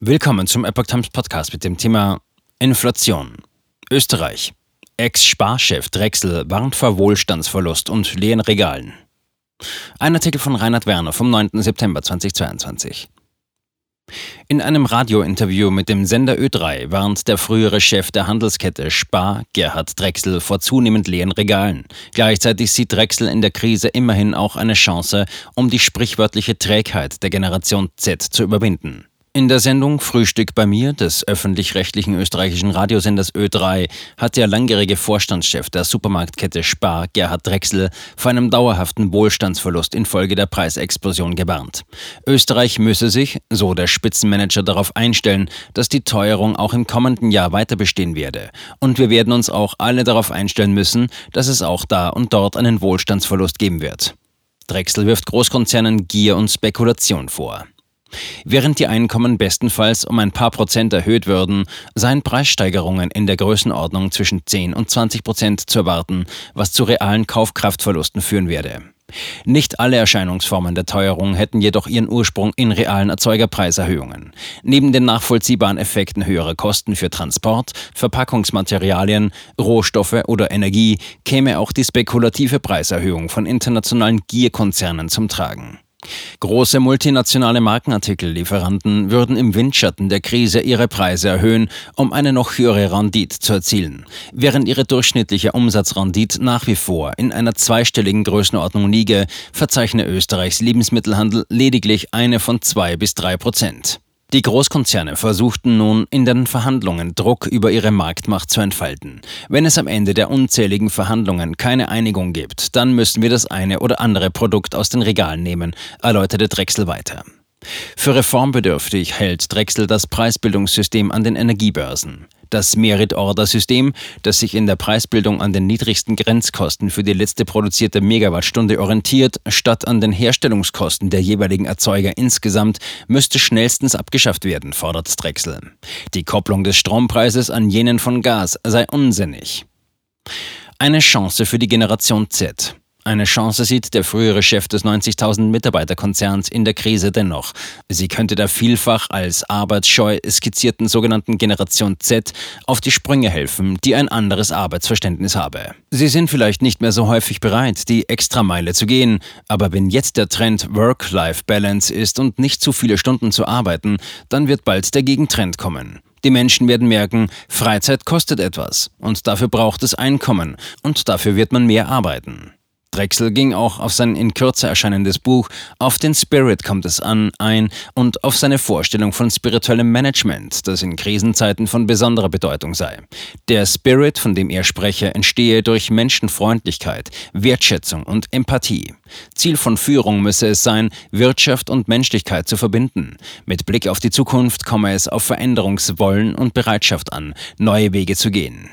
Willkommen zum Epoch Times Podcast mit dem Thema Inflation. Österreich. Ex-Sparchef Drechsel warnt vor Wohlstandsverlust und leeren Regalen. Ein Artikel von Reinhard Werner vom 9. September 2022. In einem Radiointerview mit dem Sender Ö3 warnt der frühere Chef der Handelskette Spar, Gerhard Drechsel, vor zunehmend leeren Regalen. Gleichzeitig sieht Drechsel in der Krise immerhin auch eine Chance, um die sprichwörtliche Trägheit der Generation Z zu überwinden. In der Sendung Frühstück bei mir des öffentlich-rechtlichen österreichischen Radiosenders Ö3 hat der langjährige Vorstandschef der Supermarktkette Spar, Gerhard Drechsel, vor einem dauerhaften Wohlstandsverlust infolge der Preisexplosion gewarnt. Österreich müsse sich, so der Spitzenmanager, darauf einstellen, dass die Teuerung auch im kommenden Jahr weiter bestehen werde. Und wir werden uns auch alle darauf einstellen müssen, dass es auch da und dort einen Wohlstandsverlust geben wird. Drechsel wirft Großkonzernen Gier und Spekulation vor. Während die Einkommen bestenfalls um ein paar Prozent erhöht würden, seien Preissteigerungen in der Größenordnung zwischen 10 und 20 Prozent zu erwarten, was zu realen Kaufkraftverlusten führen werde. Nicht alle Erscheinungsformen der Teuerung hätten jedoch ihren Ursprung in realen Erzeugerpreiserhöhungen. Neben den nachvollziehbaren Effekten höherer Kosten für Transport, Verpackungsmaterialien, Rohstoffe oder Energie käme auch die spekulative Preiserhöhung von internationalen Gierkonzernen zum Tragen. Große multinationale Markenartikellieferanten würden im Windschatten der Krise ihre Preise erhöhen, um eine noch höhere Rendite zu erzielen, während ihre durchschnittliche Umsatzrendite nach wie vor in einer zweistelligen Größenordnung liege, verzeichne Österreichs Lebensmittelhandel lediglich eine von zwei bis drei Prozent. Die Großkonzerne versuchten nun in den Verhandlungen Druck über ihre Marktmacht zu entfalten. Wenn es am Ende der unzähligen Verhandlungen keine Einigung gibt, dann müssen wir das eine oder andere Produkt aus den Regalen nehmen, erläuterte Drechsel weiter. Für reformbedürftig hält Drechsel das Preisbildungssystem an den Energiebörsen. Das Merit-Order-System, das sich in der Preisbildung an den niedrigsten Grenzkosten für die letzte produzierte Megawattstunde orientiert, statt an den Herstellungskosten der jeweiligen Erzeuger insgesamt, müsste schnellstens abgeschafft werden, fordert Drechsel. Die Kopplung des Strompreises an jenen von Gas sei unsinnig. Eine Chance für die Generation Z. Eine Chance sieht der frühere Chef des 90.000 Mitarbeiterkonzerns in der Krise dennoch. Sie könnte der vielfach als arbeitsscheu skizzierten sogenannten Generation Z auf die Sprünge helfen, die ein anderes Arbeitsverständnis habe. Sie sind vielleicht nicht mehr so häufig bereit, die Extrameile zu gehen, aber wenn jetzt der Trend Work-Life-Balance ist und nicht zu viele Stunden zu arbeiten, dann wird bald der Gegentrend kommen. Die Menschen werden merken, Freizeit kostet etwas und dafür braucht es Einkommen und dafür wird man mehr arbeiten. Drechsel ging auch auf sein in Kürze erscheinendes Buch Auf den Spirit kommt es an ein und auf seine Vorstellung von spirituellem Management, das in Krisenzeiten von besonderer Bedeutung sei. Der Spirit, von dem er spreche, entstehe durch Menschenfreundlichkeit, Wertschätzung und Empathie. Ziel von Führung müsse es sein, Wirtschaft und Menschlichkeit zu verbinden. Mit Blick auf die Zukunft komme es auf Veränderungswollen und Bereitschaft an, neue Wege zu gehen.